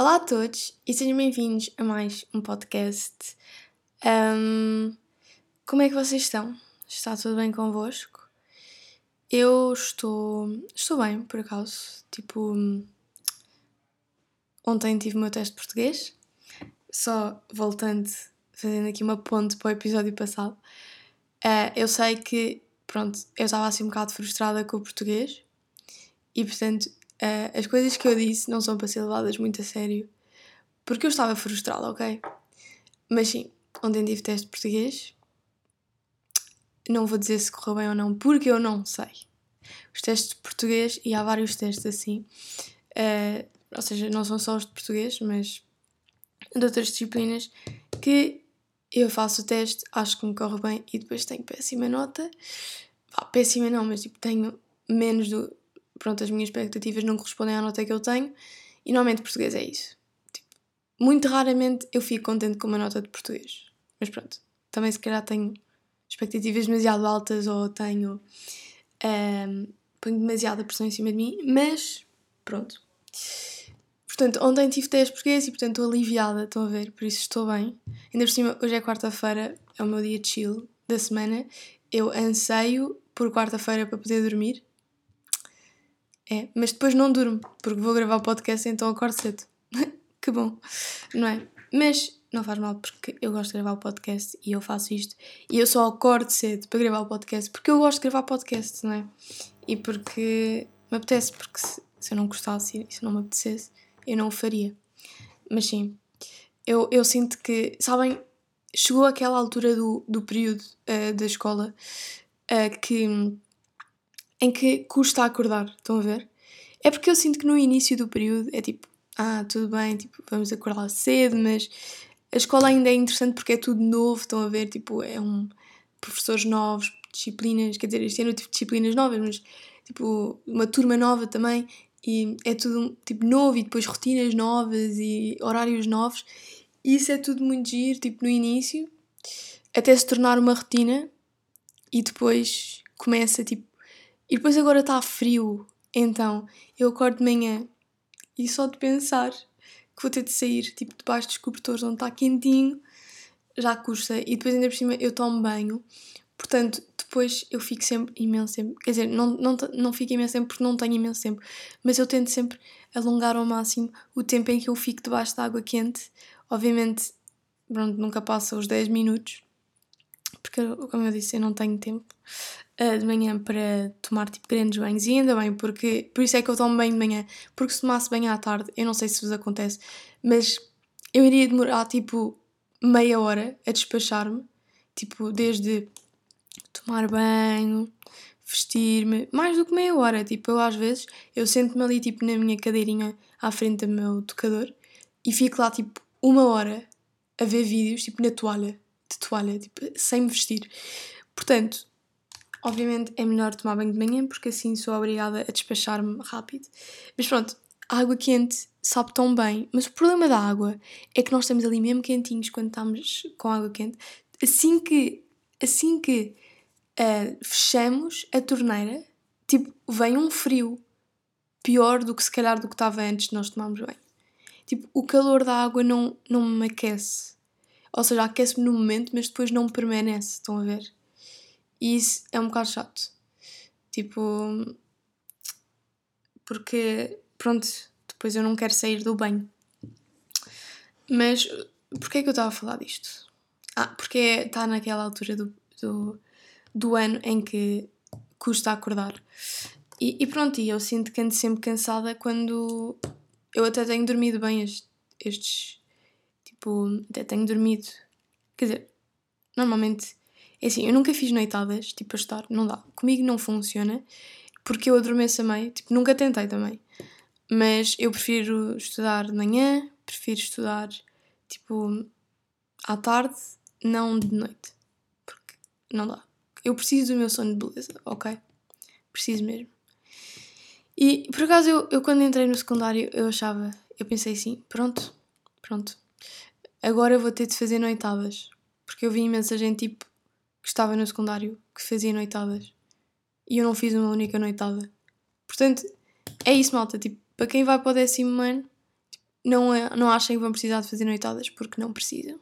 Olá a todos e sejam bem-vindos a mais um podcast. Um, como é que vocês estão? Está tudo bem convosco? Eu estou, estou bem, por acaso. Tipo, ontem tive o meu teste de português, só voltando, fazendo aqui uma ponte para o episódio passado. Uh, eu sei que, pronto, eu estava assim um bocado frustrada com o português e, portanto, uh, as coisas que eu disse não são para ser levadas muito a sério porque eu estava frustrada, ok? Mas sim, ontem tive teste de português. Não vou dizer se correu bem ou não, porque eu não sei. Os testes de português, e há vários testes assim, uh, ou seja, não são só os de português, mas de outras disciplinas, que eu faço o teste, acho que me corre bem e depois tenho péssima nota. Ah, péssima não, mas tipo, tenho menos do. Pronto, as minhas expectativas não correspondem à nota que eu tenho e normalmente português é isso. Tipo, muito raramente eu fico contente com uma nota de português. Mas pronto, também se calhar tenho expectativas demasiado altas ou tenho. Um, ponho demasiada pressão em cima de mim, mas pronto. Portanto, ontem tive teste português e, portanto, estou aliviada, estão a ver, por isso estou bem. Ainda por cima, hoje é quarta-feira, é o meu dia chill da semana. Eu anseio por quarta-feira para poder dormir. É, mas depois não durmo, porque vou gravar o podcast, então acordo cedo. que bom, não é? Mas não faz mal, porque eu gosto de gravar o podcast e eu faço isto. E eu só acordo cedo para gravar o podcast, porque eu gosto de gravar podcast, não é? E porque me apetece, porque se, se eu não gostasse e se não me apetecesse, eu não o faria. Mas sim, eu, eu sinto que, sabem, chegou aquela altura do, do período uh, da escola uh, que, em que custa acordar, estão a ver? É porque eu sinto que no início do período é tipo, ah, tudo bem, tipo, vamos acordar cedo, mas a escola ainda é interessante porque é tudo novo, estão a ver? Tipo, é um professores novos, disciplinas, quer dizer, este ano eu tive disciplinas novas, mas tipo, uma turma nova também, e é tudo tipo novo e depois rotinas novas e horários novos. E isso é tudo muito giro, tipo no início, até se tornar uma rotina e depois começa tipo. E depois agora está frio, então eu acordo de manhã e só de pensar que vou ter de sair tipo debaixo dos cobertores onde está quentinho já custa. E depois ainda por cima eu tomo banho, portanto depois eu fico sempre imenso tempo. Quer dizer, não, não, não fico imenso tempo porque não tenho imenso tempo, mas eu tento sempre alongar ao máximo o tempo em que eu fico debaixo da água quente. Obviamente, pronto, nunca passa os 10 minutos, porque, como eu disse, eu não tenho tempo uh, de manhã para tomar tipo grandes banhos. E ainda bem, porque por isso é que eu tomo banho de manhã, porque se tomasse banho à tarde, eu não sei se vos acontece, mas eu iria demorar tipo meia hora a despachar-me, tipo, desde tomar banho, vestir-me, mais do que meia hora. Tipo, eu às vezes, eu sento-me ali, tipo, na minha cadeirinha à frente do meu tocador e fico lá, tipo, uma hora a ver vídeos, tipo, na toalha, de toalha, tipo, sem me vestir. Portanto, obviamente é melhor tomar banho de manhã porque assim sou obrigada a despachar-me rápido. Mas pronto, a água quente sabe tão bem, mas o problema da água é que nós estamos ali mesmo quentinhos quando estamos com água quente. Assim que, assim que uh, fechamos a torneira, tipo, vem um frio pior do que se calhar do que estava antes de nós tomarmos banho. Tipo, o calor da água não, não me aquece. Ou seja, aquece-me no momento, mas depois não permanece, estão a ver? E isso é um bocado chato. Tipo. Porque, pronto, depois eu não quero sair do banho. Mas, porquê é que eu estava a falar disto? Ah, porque está naquela altura do, do do ano em que custa acordar. E, e pronto, e eu sinto que ando sempre cansada quando eu até tenho dormido bem estes, estes tipo, até tenho dormido. Quer dizer, normalmente, é assim, eu nunca fiz noitadas, tipo, a estar, não dá. Comigo não funciona, porque eu adormeço a meio, tipo, nunca tentei também. Mas eu prefiro estudar de manhã, prefiro estudar, tipo, à tarde, não de noite. Porque não dá. Eu preciso do meu sono de beleza, ok? Preciso mesmo. E por acaso eu, eu quando entrei no secundário eu achava, eu pensei assim, pronto, pronto, agora vou ter de fazer noitadas. Porque eu vi imensa gente tipo que estava no secundário que fazia noitadas. E eu não fiz uma única noitada. Portanto, é isso, malta. Tipo, para quem vai para o décimo ano, tipo, não, é, não achem que vão precisar de fazer noitadas porque não precisam.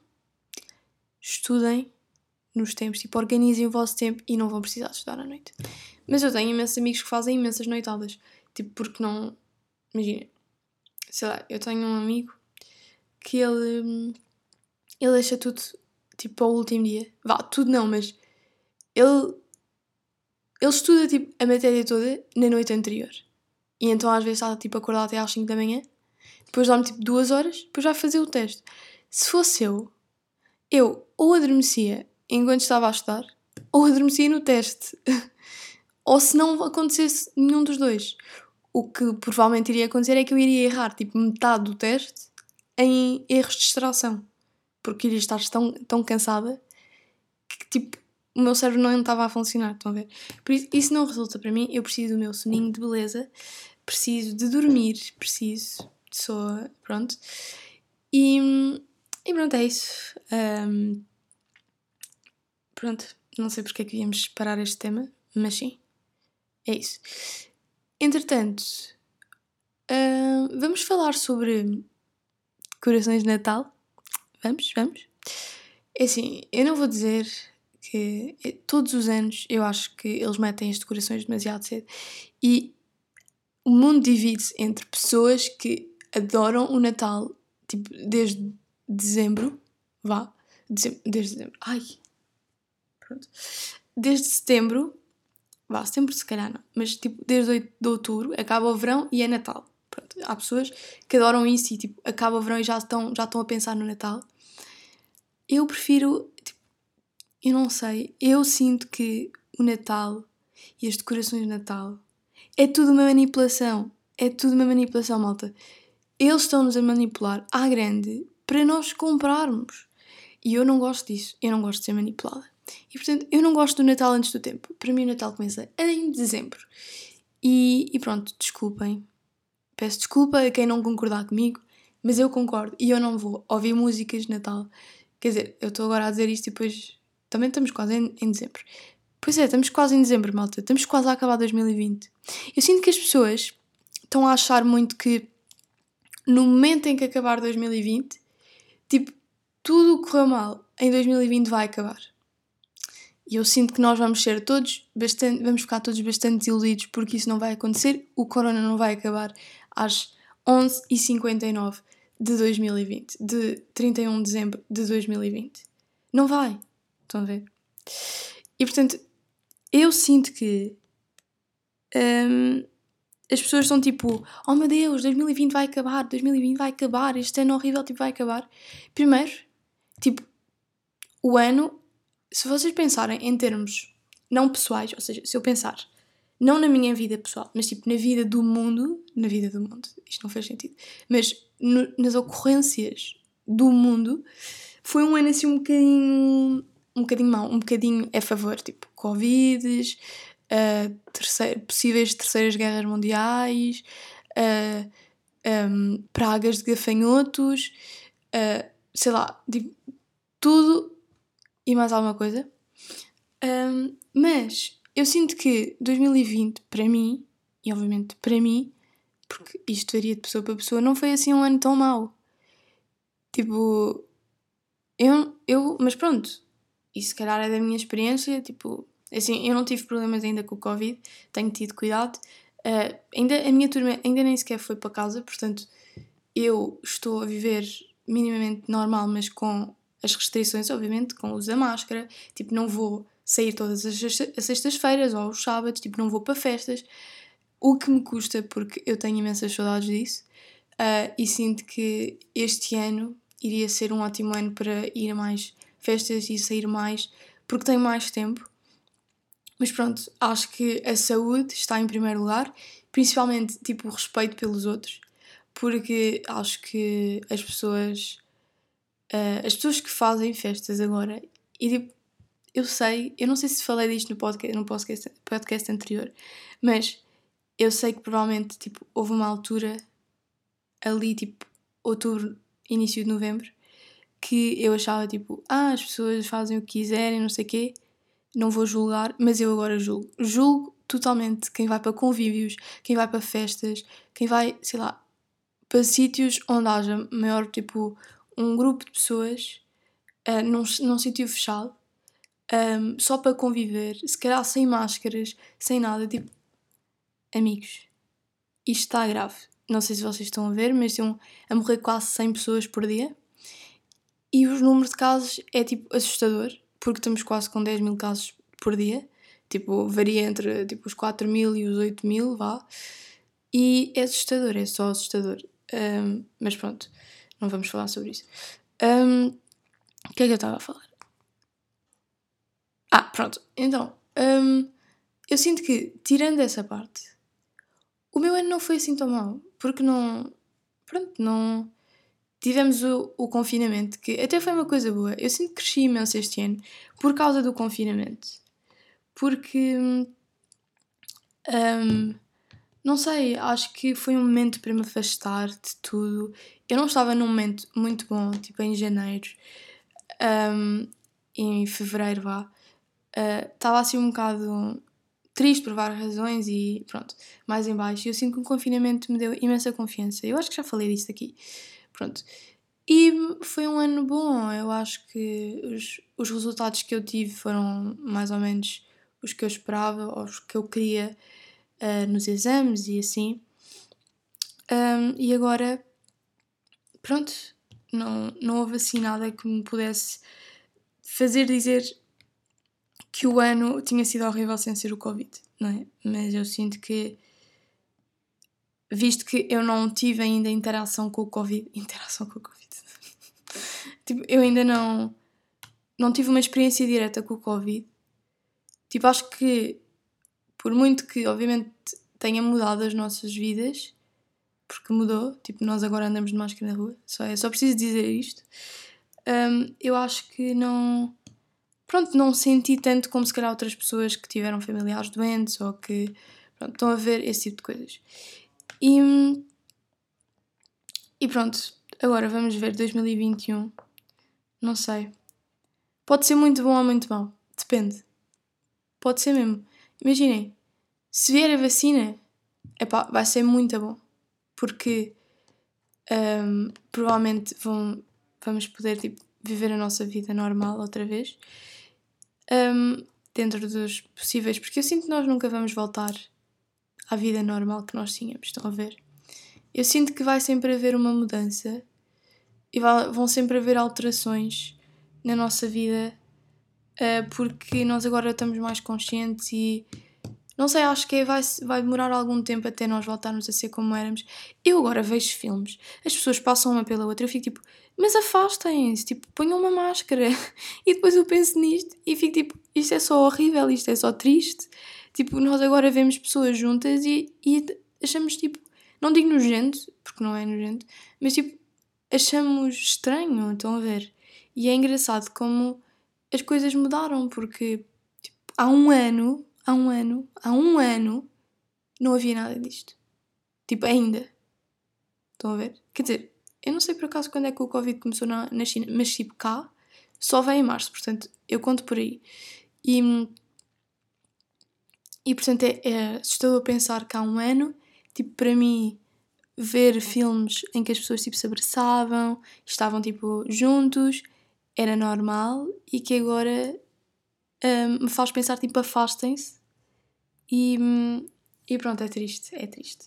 Estudem nos tempos, tipo, organizem o vosso tempo e não vão precisar de estudar à noite. Mas eu tenho imensos amigos que fazem imensas noitadas, tipo, porque não. Imagina, sei lá, eu tenho um amigo que ele. Ele deixa tudo, tipo, ao último dia. Vá, tudo não, mas. Ele. Ele estuda, tipo, a matéria toda na noite anterior. E então às vezes está, tipo, acordado até às 5 da manhã depois dá-me tipo duas horas, depois vai fazer o teste. Se fosse eu, eu ou adormecia enquanto estava a estudar, ou adormecia no teste. ou se não acontecesse nenhum dos dois. O que provavelmente iria acontecer é que eu iria errar tipo metade do teste em erros de distração. Porque iria estar tão, tão cansada que tipo o meu cérebro não estava a funcionar. Estão a ver? Por isso, isso não resulta para mim. Eu preciso do meu soninho de beleza, preciso de dormir, preciso pessoa, pronto. E, e pronto, é isso. Um, pronto, não sei porque é que íamos parar este tema, mas sim, é isso. Entretanto, vamos falar sobre decorações de Natal. Vamos, vamos. É assim, eu não vou dizer que todos os anos eu acho que eles metem as decorações demasiado cedo e o mundo divide-se entre pessoas que adoram o Natal, tipo, desde dezembro, vá, desde dezembro, ai, pronto, desde setembro, vá, setembro se calhar não, mas tipo, desde 8 de outubro, acaba o verão e é Natal. Pronto, há pessoas que adoram isso e tipo, acaba o verão e já estão, já estão a pensar no Natal. Eu prefiro, tipo, eu não sei, eu sinto que o Natal e as decorações de Natal é tudo uma manipulação. É tudo uma manipulação, malta eles estão-nos a manipular à grande para nós comprarmos. E eu não gosto disso, eu não gosto de ser manipulada. E portanto, eu não gosto do Natal antes do tempo. Para mim, o Natal começa em dezembro. E, e pronto, desculpem. Peço desculpa a quem não concordar comigo, mas eu concordo e eu não vou ouvir músicas de Natal. Quer dizer, eu estou agora a dizer isto e depois também estamos quase em, em dezembro. Pois é, estamos quase em dezembro, malta. Estamos quase a acabar 2020. Eu sinto que as pessoas estão a achar muito que no momento em que acabar 2020, tipo, tudo o que correu mal em 2020 vai acabar. E eu sinto que nós vamos ser todos bastante, vamos ficar todos bastante desiludidos porque isso não vai acontecer, o corona não vai acabar às 11h59 de 2020, de 31 de dezembro de 2020. Não vai. Estão a ver? E portanto, eu sinto que hum, as pessoas estão tipo, oh meu Deus, 2020 vai acabar, 2020 vai acabar, este ano horrível tipo, vai acabar. Primeiro, tipo, o ano, se vocês pensarem em termos não pessoais, ou seja, se eu pensar não na minha vida pessoal, mas tipo na vida do mundo, na vida do mundo, isto não faz sentido, mas no, nas ocorrências do mundo, foi um ano assim um bocadinho, um bocadinho mau, um bocadinho a favor, tipo, Covides, uh, terceiro, possíveis terceiras guerras mundiais, uh, um, pragas de gafanhotos, uh, sei lá, tipo, tudo e mais alguma coisa. Um, mas eu sinto que 2020, para mim, e obviamente para mim, porque isto varia de pessoa para pessoa, não foi assim um ano tão mau. Tipo, eu, eu mas pronto, isso se calhar é da minha experiência, tipo, Assim, eu não tive problemas ainda com o Covid, tenho tido cuidado. Uh, ainda, a minha turma ainda nem sequer foi para casa, portanto, eu estou a viver minimamente normal, mas com as restrições, obviamente, com o uso da máscara. Tipo, não vou sair todas as, as sextas-feiras ou os sábados, tipo, não vou para festas. O que me custa, porque eu tenho imensas saudades disso. Uh, e sinto que este ano iria ser um ótimo ano para ir a mais festas e sair mais, porque tenho mais tempo. Mas pronto, acho que a saúde está em primeiro lugar, principalmente tipo o respeito pelos outros, porque acho que as pessoas uh, as pessoas que fazem festas agora e tipo, eu sei, eu não sei se falei disto no podcast, no podcast, podcast anterior, mas eu sei que provavelmente tipo, houve uma altura ali, tipo, outubro, início de novembro, que eu achava tipo, ah, as pessoas fazem o que quiserem, não sei o quê não vou julgar, mas eu agora julgo. Julgo totalmente quem vai para convívios, quem vai para festas, quem vai, sei lá, para sítios onde haja maior, tipo, um grupo de pessoas uh, num, num sítio fechado, um, só para conviver, se calhar sem máscaras, sem nada, tipo, amigos, isto está grave. Não sei se vocês estão a ver, mas estão a morrer quase 100 pessoas por dia. E os números de casos é tipo assustador, porque estamos quase com 10 mil casos por dia. Tipo, varia entre tipo, os 4 mil e os 8 mil, vá. E é assustador, é só assustador. Um, mas pronto, não vamos falar sobre isso. Um, o que é que eu estava a falar? Ah, pronto. Então, um, eu sinto que, tirando essa parte, o meu ano não foi assim tão mal. Porque não. Pronto, não. Tivemos o, o confinamento, que até foi uma coisa boa. Eu sinto que cresci imenso este ano por causa do confinamento. Porque. Um, não sei, acho que foi um momento para me afastar de tudo. Eu não estava num momento muito bom, tipo em janeiro, um, em fevereiro, vá. Uh, estava assim um bocado triste por várias razões e pronto, mais em baixo. E eu sinto que o confinamento me deu imensa confiança. Eu acho que já falei disso aqui. Pronto. E foi um ano bom. Eu acho que os, os resultados que eu tive foram mais ou menos os que eu esperava, os que eu queria uh, nos exames e assim. Um, e agora, pronto, não, não houve assim nada que me pudesse fazer dizer que o ano tinha sido horrível sem ser o Covid, não é? Mas eu sinto que, visto que eu não tive ainda interação com o Covid, interação com o Covid, tipo, eu ainda não, não tive uma experiência direta com o Covid, tipo, acho que, por muito que, obviamente, tenha mudado as nossas vidas, porque mudou, tipo, nós agora andamos de máscara na rua, só, é, só preciso dizer isto. Um, eu acho que não. Pronto, não senti tanto como se calhar outras pessoas que tiveram familiares doentes ou que pronto, estão a ver esse tipo de coisas. E, e pronto, agora vamos ver 2021. Não sei. Pode ser muito bom ou muito mau. Depende. Pode ser mesmo. Imaginem, se vier a vacina, epá, vai ser muito bom porque um, provavelmente vão, vamos poder tipo, viver a nossa vida normal outra vez, um, dentro dos possíveis, porque eu sinto que nós nunca vamos voltar à vida normal que nós tínhamos, estão a ver? Eu sinto que vai sempre haver uma mudança e vão sempre haver alterações na nossa vida uh, porque nós agora estamos mais conscientes e não sei, acho que vai, vai demorar algum tempo até nós voltarmos a ser como éramos. Eu agora vejo filmes, as pessoas passam uma pela outra, eu fico tipo, mas afastem-se, tipo, ponham uma máscara. E depois eu penso nisto e fico tipo, isto é só horrível, isto é só triste. Tipo, nós agora vemos pessoas juntas e, e achamos tipo, não digo nojento, porque não é nojento, mas tipo, achamos estranho, estão a ver? E é engraçado como as coisas mudaram, porque tipo, há um ano há um ano, há um ano, não havia nada disto. Tipo, ainda. Estão a ver? Quer dizer, eu não sei por acaso quando é que o Covid começou na, na China, mas tipo cá só vem em março, portanto eu conto por aí. E, e portanto é, é assustador pensar que há um ano, tipo, para mim, ver filmes em que as pessoas tipo se abraçavam, estavam tipo juntos, era normal e que agora um, me faz pensar tipo afastem-se e, e pronto, é triste, é triste.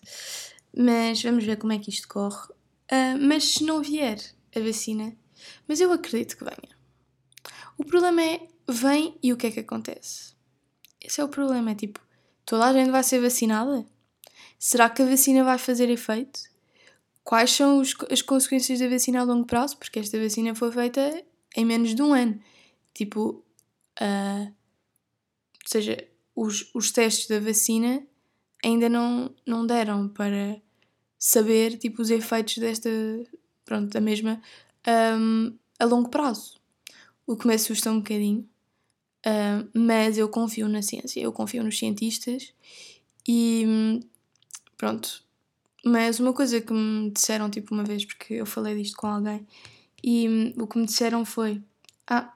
Mas vamos ver como é que isto corre. Uh, mas se não vier a vacina, mas eu acredito que venha. O problema é, vem e o que é que acontece? Esse é o problema, é tipo, toda a gente vai ser vacinada? Será que a vacina vai fazer efeito? Quais são os, as consequências da vacina a longo prazo? Porque esta vacina foi feita em menos de um ano. Tipo, uh, ou seja, os, os testes da vacina ainda não, não deram para saber tipo, os efeitos desta, pronto, da mesma um, a longo prazo. O que me assusta um bocadinho, uh, mas eu confio na ciência, eu confio nos cientistas e pronto. Mas uma coisa que me disseram tipo uma vez, porque eu falei disto com alguém, e o que me disseram foi: Ah,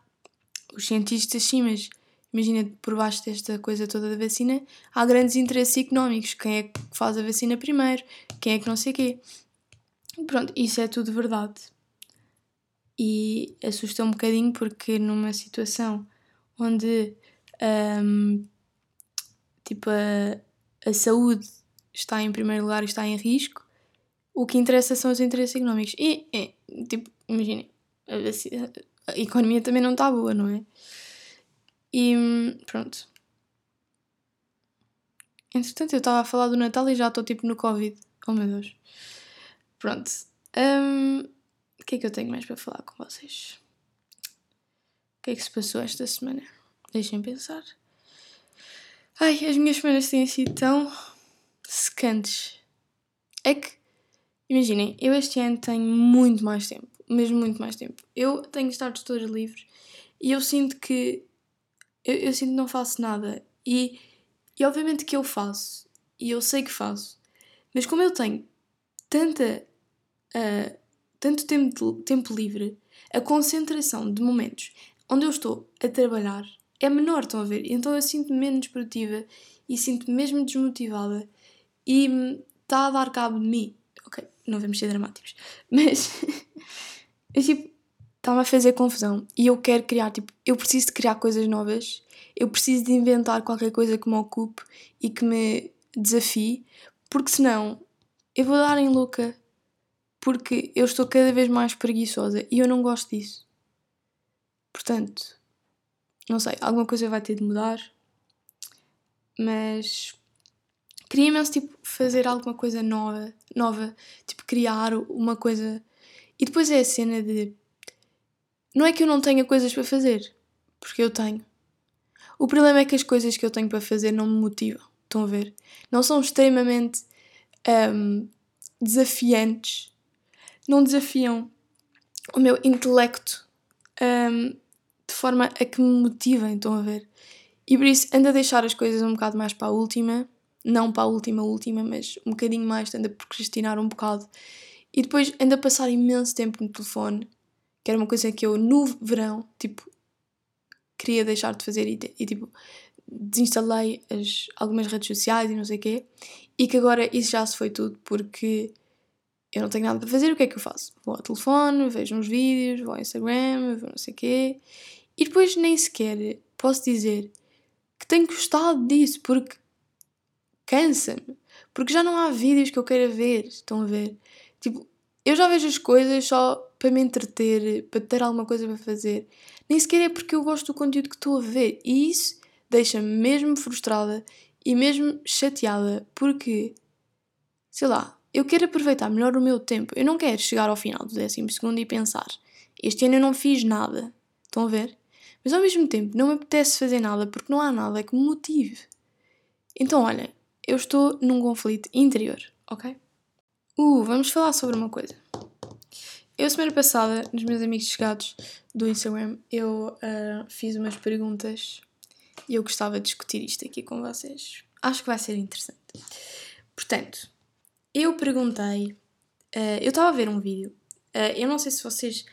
os cientistas sim, mas imagina, por baixo desta coisa toda da vacina, há grandes interesses económicos. Quem é que faz a vacina primeiro? Quem é que não sei quê? Pronto, isso é tudo verdade. E assusta um bocadinho porque numa situação onde um, tipo a, a saúde está em primeiro lugar e está em risco, o que interessa são os interesses económicos. E, é, tipo, imaginem, a, a, economia também não está boa, não é? E pronto. Entretanto, eu estava a falar do Natal e já estou tipo no Covid. Oh meu Deus. Pronto. Um, o que é que eu tenho mais para falar com vocês? O que é que se passou esta semana? Deixem pensar. Ai, as minhas semanas têm sido tão secantes. É que, imaginem, eu este ano tenho muito mais tempo. Mesmo muito mais tempo. Eu tenho estado todos livres e eu sinto que. Eu, eu sinto que não faço nada. E, e obviamente que eu faço. E eu sei que faço. Mas como eu tenho tanta uh, tanto tempo, tempo livre, a concentração de momentos onde eu estou a trabalhar é menor, estão a ver? Então eu sinto-me menos produtiva e sinto-me mesmo desmotivada e está a dar cabo de mim. Ok, não vamos ser dramáticos, mas tipo, está-me a fazer confusão e eu quero criar, tipo, eu preciso de criar coisas novas, eu preciso de inventar qualquer coisa que me ocupe e que me desafie, porque senão eu vou dar em louca porque eu estou cada vez mais preguiçosa e eu não gosto disso. Portanto, não sei, alguma coisa vai ter de mudar, mas queria imenso tipo, fazer alguma coisa nova, nova, tipo criar uma coisa. E depois é a cena de não é que eu não tenha coisas para fazer, porque eu tenho. O problema é que as coisas que eu tenho para fazer não me motivam. Estão a ver? Não são extremamente um, desafiantes não desafiam o meu intelecto um, de forma a que me motivem, estão a ver? E por isso ando a deixar as coisas um bocado mais para a última, não para a última última, mas um bocadinho mais, ando a procrastinar um bocado. E depois ando a passar imenso tempo no telefone, que era uma coisa que eu no verão, tipo, queria deixar de fazer e, e tipo, desinstalei as, algumas redes sociais e não sei o quê, e que agora isso já se foi tudo, porque eu não tenho nada para fazer, o que é que eu faço? Vou ao telefone, vejo uns vídeos, vou ao Instagram, vou não sei o quê. E depois nem sequer posso dizer que tenho gostado disso, porque cansa-me. Porque já não há vídeos que eu queira ver, estão a ver? Tipo, eu já vejo as coisas só para me entreter, para ter alguma coisa para fazer. Nem sequer é porque eu gosto do conteúdo que estou a ver. E isso deixa-me mesmo frustrada e mesmo chateada, porque, sei lá, eu quero aproveitar melhor o meu tempo. Eu não quero chegar ao final do décimo segundo e pensar este ano eu não fiz nada. Estão a ver? Mas ao mesmo tempo não me apetece fazer nada porque não há nada que me motive. Então, olha, eu estou num conflito interior, ok? Uh, vamos falar sobre uma coisa. Eu, semana passada, nos meus amigos chegados do Instagram, eu uh, fiz umas perguntas e eu gostava de discutir isto aqui com vocês. Acho que vai ser interessante. Portanto, eu perguntei, uh, eu estava a ver um vídeo, uh, eu não sei se vocês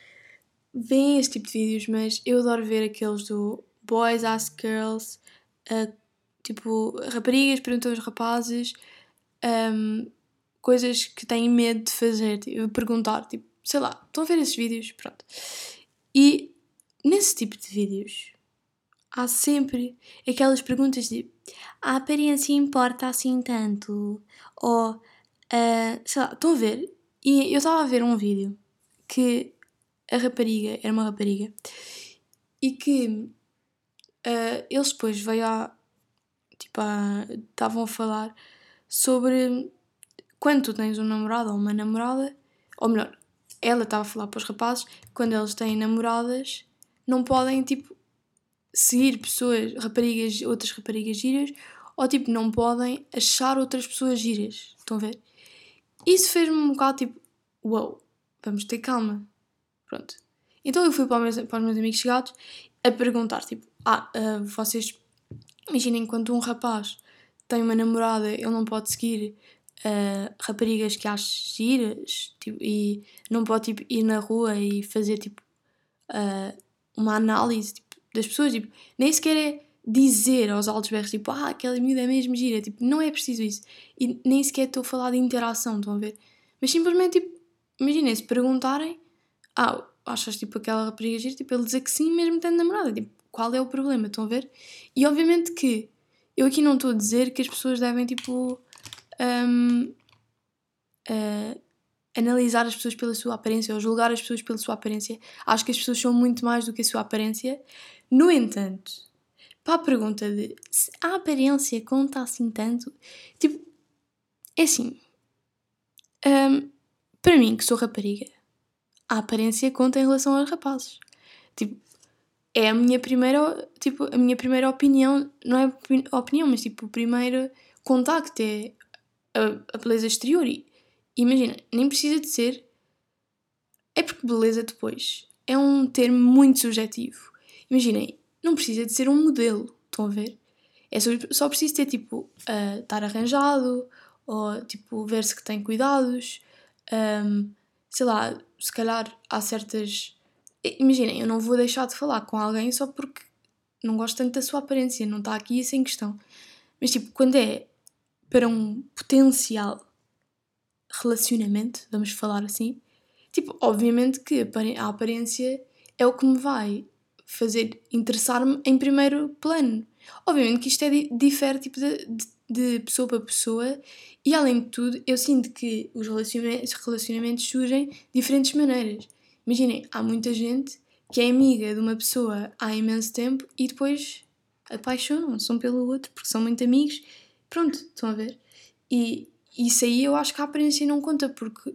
veem este tipo de vídeos, mas eu adoro ver aqueles do Boys Ask Girls, tipo, raparigas perguntam aos rapazes um, coisas que têm medo de fazer, tipo, perguntar, tipo, sei lá, estão a ver esses vídeos? Pronto. E nesse tipo de vídeos há sempre aquelas perguntas de a aparência importa assim tanto? Ou Uh, sei lá, estão a ver? E eu estava a ver um vídeo que a rapariga, era uma rapariga, e que uh, eles depois veio a. Tipo, estavam a falar sobre quando tu tens um namorado ou uma namorada, ou melhor, ela estava a falar para os rapazes, quando eles têm namoradas, não podem, tipo, seguir pessoas, raparigas, outras raparigas giras, ou tipo, não podem achar outras pessoas giras. Estão a ver? Isso fez-me um bocado tipo, uau, wow, vamos ter calma. Pronto. Então eu fui para os meus, para os meus amigos chegados a perguntar, tipo, ah, uh, vocês imaginem quando um rapaz tem uma namorada, ele não pode seguir uh, raparigas que acha giras tipo, e não pode tipo, ir na rua e fazer tipo uh, uma análise tipo, das pessoas, tipo, nem sequer é dizer aos altos berros, tipo, ah, aquela miúda é mesmo gira, tipo, não é preciso isso. E nem sequer estou a falar de interação, estão a ver? Mas simplesmente, tipo, imaginem, se perguntarem, ah, achas tipo aquela rapariga gira? Tipo, ele dizer que sim, mesmo tendo namorada. Tipo, qual é o problema? Estão a ver? E obviamente que eu aqui não estou a dizer que as pessoas devem tipo. Um, uh, analisar as pessoas pela sua aparência ou julgar as pessoas pela sua aparência. Acho que as pessoas são muito mais do que a sua aparência. No entanto, para a pergunta de se a aparência conta assim tanto, tipo, é assim. Um, para mim, que sou rapariga, a aparência conta em relação aos rapazes. Tipo, é a minha primeira, tipo, a minha primeira opinião, não é opinião, mas tipo, o primeiro contacto é a, a beleza exterior. E imagina, nem precisa de ser. É porque beleza depois é um termo muito subjetivo. Imaginem, não precisa de ser um modelo, estão a ver? É só, só preciso ter tipo uh, estar arranjado ou tipo ver-se que tem cuidados. Um, sei lá, se calhar há certas. Imaginem, eu não vou deixar de falar com alguém só porque não gosto tanto da sua aparência, não está aqui isso em questão. Mas tipo, quando é para um potencial relacionamento, vamos falar assim, tipo, obviamente que a aparência é o que me vai fazer interessar-me em primeiro plano. Obviamente que isto é difere tipo, de, de, pessoa para pessoa e além de tudo eu sinto que os relacionamentos, relacionamentos surgem de diferentes maneiras. Imaginem, há muita gente que é amiga de uma pessoa há imenso tempo e depois apaixonam-se um pelo outro porque são muito amigos. Pronto, estão a ver? E isso aí eu acho que a aparência não conta porque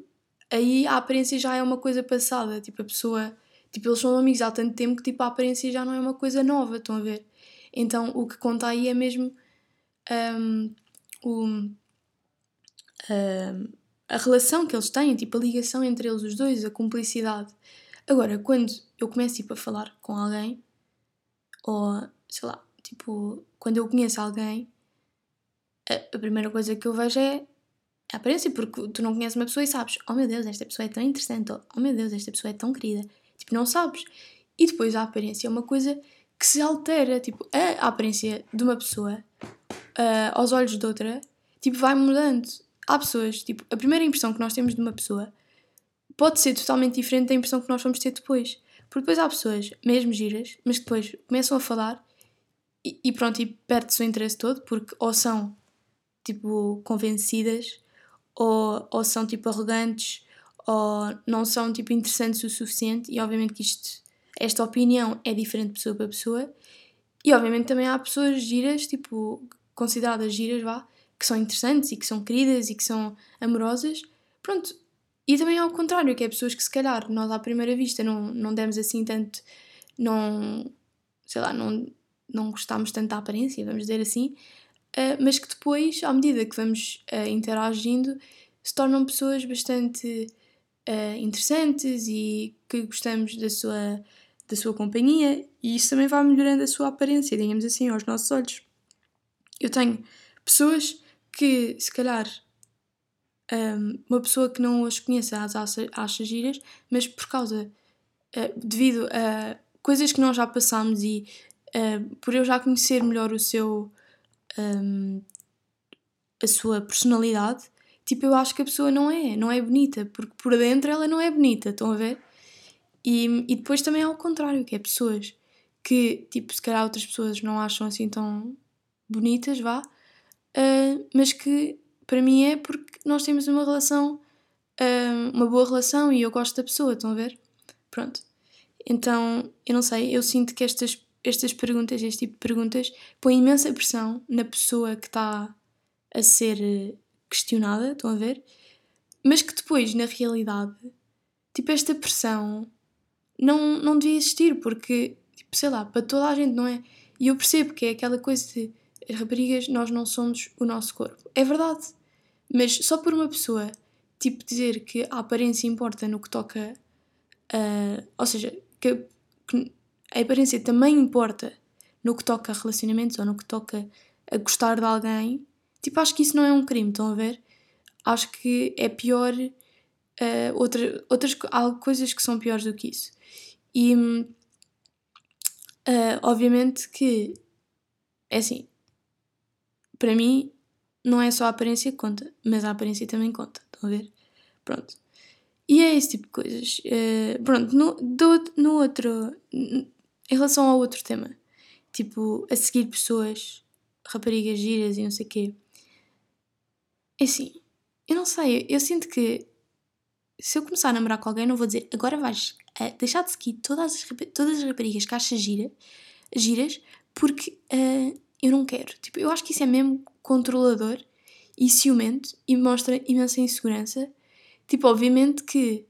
aí a aparência já é uma coisa passada. Tipo, a pessoa Tipo, eles são amigos há tanto tempo que tipo, a aparência já não é uma coisa nova, estão a ver? Então o que conta aí é mesmo um, o, um, a relação que eles têm, tipo, a ligação entre eles os dois, a cumplicidade. Agora, quando eu começo tipo, a falar com alguém, ou sei lá, tipo, quando eu conheço alguém, a, primeira coisa que eu vejo é a aparência, porque tu não conheces uma pessoa e sabes, oh meu Deus, esta pessoa é tão interessante, oh meu Deus, esta pessoa é tão querida. Tipo, não sabes. E depois a aparência é uma coisa que se altera. Tipo, a aparência de uma pessoa uh, aos olhos de outra, tipo, vai mudando. Há pessoas, tipo, a primeira impressão que nós temos de uma pessoa pode ser totalmente diferente da impressão que nós vamos ter depois. Porque depois há pessoas, mesmo giras, mas depois começam a falar e, e pronto, e perde-se o interesse todo, porque ou são, tipo, convencidas, ou, ou são, tipo, arrogantes, ou não são tipo interessantes o suficiente e obviamente que isto esta opinião é diferente pessoa para pessoa. E obviamente também há pessoas giras tipo consideradas giras vá que são interessantes e que são queridas e que são amorosas. Pronto. E também ao contrário que é pessoas que se calhar nós à primeira vista não, não demos assim tanto não sei lá não não gostámos tanto da aparência vamos dizer assim uh, mas que depois à medida que vamos uh, interagindo se tornam pessoas bastante uh, interessantes e que gostamos da sua, da sua companhia e isso também vai melhorando a sua aparência, digamos assim, aos nossos olhos. Eu tenho pessoas que, se calhar, um, uma pessoa que não as conheça as acha giras, mas por causa, uh, devido a coisas que nós já passamos e uh, por eu já conhecer melhor o seu. Um, a sua personalidade, tipo, eu acho que a pessoa não é, não é bonita, porque por dentro ela não é bonita, estão a ver? E, e depois também há o contrário, que é pessoas que, tipo, se calhar outras pessoas não acham assim tão bonitas, vá, uh, mas que para mim é porque nós temos uma relação, uh, uma boa relação e eu gosto da pessoa, estão a ver? Pronto. Então, eu não sei, eu sinto que estas, estas perguntas, este tipo de perguntas, põem imensa pressão na pessoa que está a ser questionada, estão a ver? Mas que depois, na realidade, tipo, esta pressão não, não devia existir, porque, tipo, sei lá, para toda a gente, não é? E eu percebo que é aquela coisa de as raparigas, nós não somos o nosso corpo. É verdade. Mas só por uma pessoa, tipo, dizer que a aparência importa no que toca. Uh, ou seja, que, que a aparência também importa no que toca a relacionamentos ou no que toca a gostar de alguém, Tipo, acho que isso não é um crime, estão a ver? Acho que é pior. Uh, outra, outras há coisas que são piores do que isso. E uh, obviamente que é assim. Para mim, não é só a aparência que conta, mas a aparência também conta. Estão a ver? Pronto. E é esse tipo de coisas. Uh, pronto, no, do, no outro. Em relação ao outro tema, tipo, a seguir pessoas, raparigas giras e não sei o quê. É assim, eu não sei, eu sinto que se eu começar a namorar com alguém, não vou dizer agora vais uh, deixar de seguir todas as, todas as raparigas que achas gira, giras, porque uh, eu não quero. Tipo, eu acho que isso é mesmo controlador e ciumento e mostra imensa insegurança. Tipo, obviamente que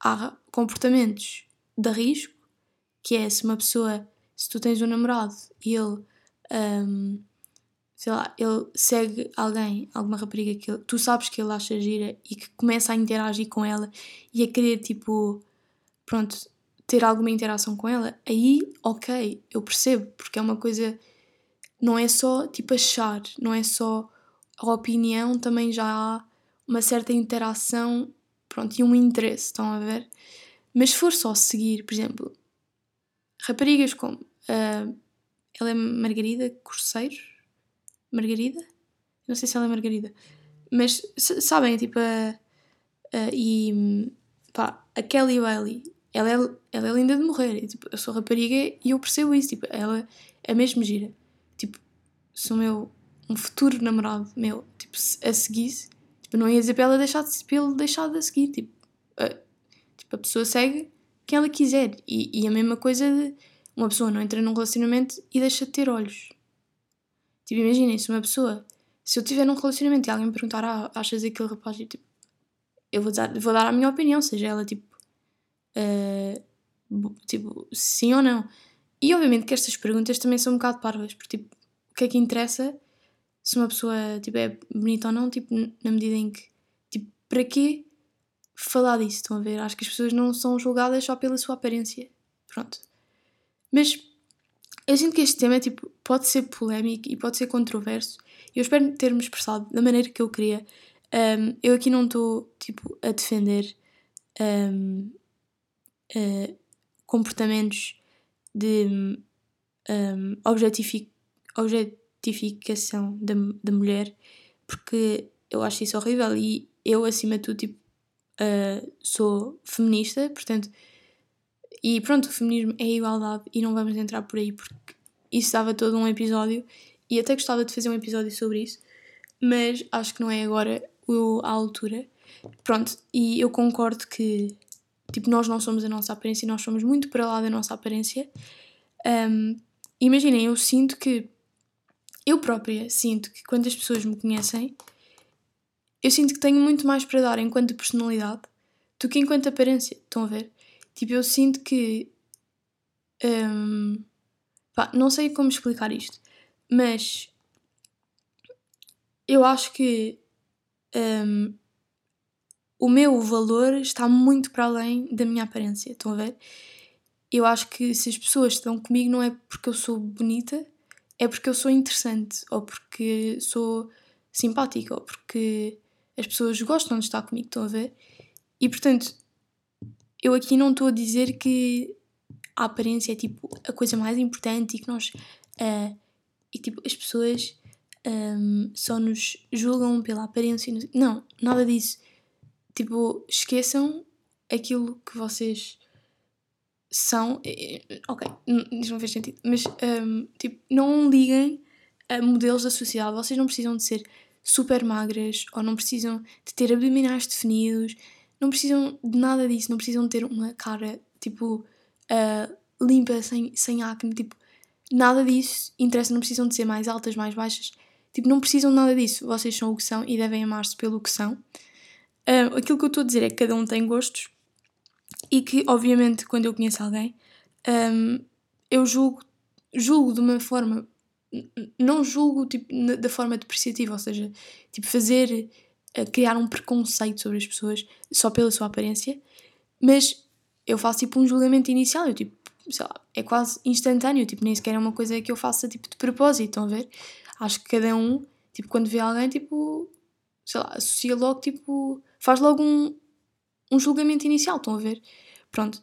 há comportamentos de risco, que é se uma pessoa, se tu tens um namorado e ele, um, sei lá, ele segue alguém, alguma rapariga que ele, tu sabes que ele acha gira e que começa a interagir com ela e a querer, tipo, pronto, ter alguma interação com ela, aí, ok, eu percebo, porque é uma coisa, não é só, tipo, achar, não é só a opinião, também já há uma certa interação, pronto, e um interesse, estão a ver? Mas se for só seguir, por exemplo, raparigas como uh, ela é Margarida Corceiro, Margarida? Não sei se ela é Margarida, mas sabem, tipo, a, a, e pá, a Kelly Bailey, ela é, ela é linda de morrer. E, tipo, eu sou rapariga e eu percebo isso, tipo, ela é mesmo gira. Tipo, sou meu um futuro namorado meu, tipo, a seguisse, tipo, não ia dizer para ela deixar de, para ele deixar de seguir, tipo, tipo, a pessoa segue quem ela quiser. E, e a mesma coisa de uma pessoa não entra num relacionamento e deixa de ter olhos. Tipo, imaginem, se uma pessoa, se eu estiver num relacionamento e alguém me perguntar, ah, achas aquele rapaz, e, tipo, eu vou dar, vou dar a minha opinião, seja ela, tipo, uh, tipo, sim ou não. E obviamente que estas perguntas também são um bocado parvas, porque, tipo, o que é que interessa se uma pessoa tipo, é bonita ou não, tipo, na medida em que, tipo, para quê falar disso? Estão a ver? Acho que as pessoas não são julgadas só pela sua aparência. Pronto. Mas eu sinto que este tema é, tipo, pode ser polémico e pode ser controverso. Eu espero ter-me expressado da maneira que eu queria. Um, eu aqui não estou, tipo, a defender um, uh, comportamentos de um, objetific objetificação da, da mulher, porque eu acho isso horrível e eu, acima de tudo, tipo, uh, sou feminista, portanto, e pronto, o feminismo é igualdade e não vamos entrar por aí porque isso dava todo um episódio e até gostava de fazer um episódio sobre isso, mas acho que não é agora a altura. Pronto, e eu concordo que tipo, nós não somos a nossa aparência, nós somos muito para lá da nossa aparência. Um, imaginem, eu sinto que eu própria sinto que quando as pessoas me conhecem, eu sinto que tenho muito mais para dar enquanto personalidade do que enquanto aparência. Estão a ver? Tipo, eu sinto que. Um, pá, não sei como explicar isto, mas eu acho que um, o meu valor está muito para além da minha aparência. Estão a ver? Eu acho que se as pessoas estão comigo não é porque eu sou bonita é porque eu sou interessante, ou porque sou simpática, ou porque as pessoas gostam de estar comigo, estão a ver? E portanto, eu aqui não estou a dizer que a aparência é tipo a coisa mais importante e que nós. Uh, e tipo, as pessoas um, só nos julgam pela aparência. Não, nada disso. Tipo, esqueçam aquilo que vocês são. Ok, isto não fez sentido, mas um, tipo, não liguem a modelos da sociedade. Vocês não precisam de ser super magras ou não precisam de ter abdominais definidos, não precisam de nada disso, não precisam de ter uma cara tipo uh, limpa, sem, sem acne, tipo, nada disso interessa, não precisam de ser mais altas, mais baixas, tipo, não precisam de nada disso. Vocês são o que são e devem amar-se pelo que são. Uh, aquilo que eu estou a dizer é que cada um tem gostos e que, obviamente, quando eu conheço alguém, um, eu julgo, julgo de uma forma. Não julgo tipo, da forma depreciativa, ou seja, tipo, fazer. Eh, criar um preconceito sobre as pessoas só pela sua aparência, mas eu faço tipo um julgamento inicial, eu tipo, sei lá, é quase instantâneo, tipo, nem sequer é uma coisa que eu faça tipo de propósito, estão a ver? Acho que cada um, tipo, quando vê alguém, tipo, sei lá, associa logo, tipo, faz logo um, um julgamento inicial, estão a ver? Pronto.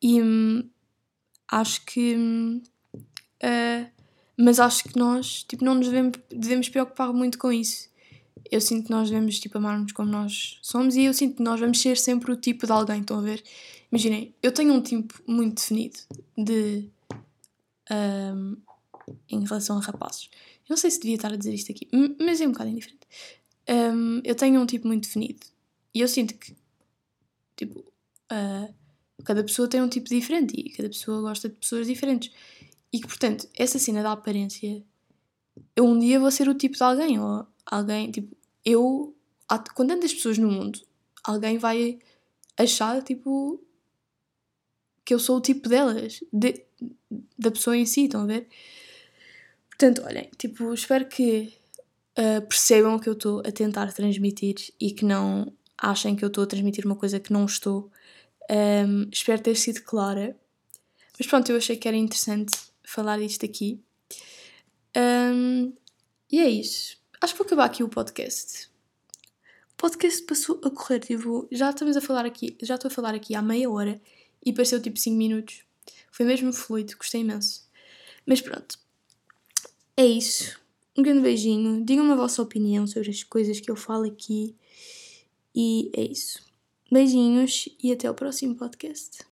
E hum, acho que. Hum, uh, mas acho que nós tipo, não nos devemos, devemos preocupar muito com isso. eu sinto que nós devemos tipo, amar-nos como nós somos e eu sinto que nós vamos ser sempre o tipo de alguém. Estão a ver? Imaginem, eu tenho um tipo muito definido de. Um, em relação a rapazes. Eu não sei se devia estar a dizer isto aqui, mas é um bocado indiferente. Um, eu tenho um tipo muito definido e eu sinto que, tipo, uh, cada pessoa tem um tipo diferente e cada pessoa gosta de pessoas diferentes. E que, portanto, essa cena da aparência, eu um dia vou ser o tipo de alguém, ou alguém, tipo, eu, com tantas pessoas no mundo, alguém vai achar, tipo, que eu sou o tipo delas, de, da pessoa em si, estão a ver? Portanto, olhem, tipo, espero que uh, percebam o que eu estou a tentar transmitir e que não achem que eu estou a transmitir uma coisa que não estou. Um, espero ter sido clara. Mas pronto, eu achei que era interessante falar disto aqui. Um, e é isso. Acho que vou acabar aqui o podcast. O podcast passou a correr, tipo, já estamos a falar aqui, já estou a falar aqui há meia hora e pareceu tipo 5 minutos. Foi mesmo fluido, gostei imenso. Mas pronto. É isso. Um grande beijinho. Digam-me a vossa opinião sobre as coisas que eu falo aqui. E é isso. Beijinhos e até o próximo podcast.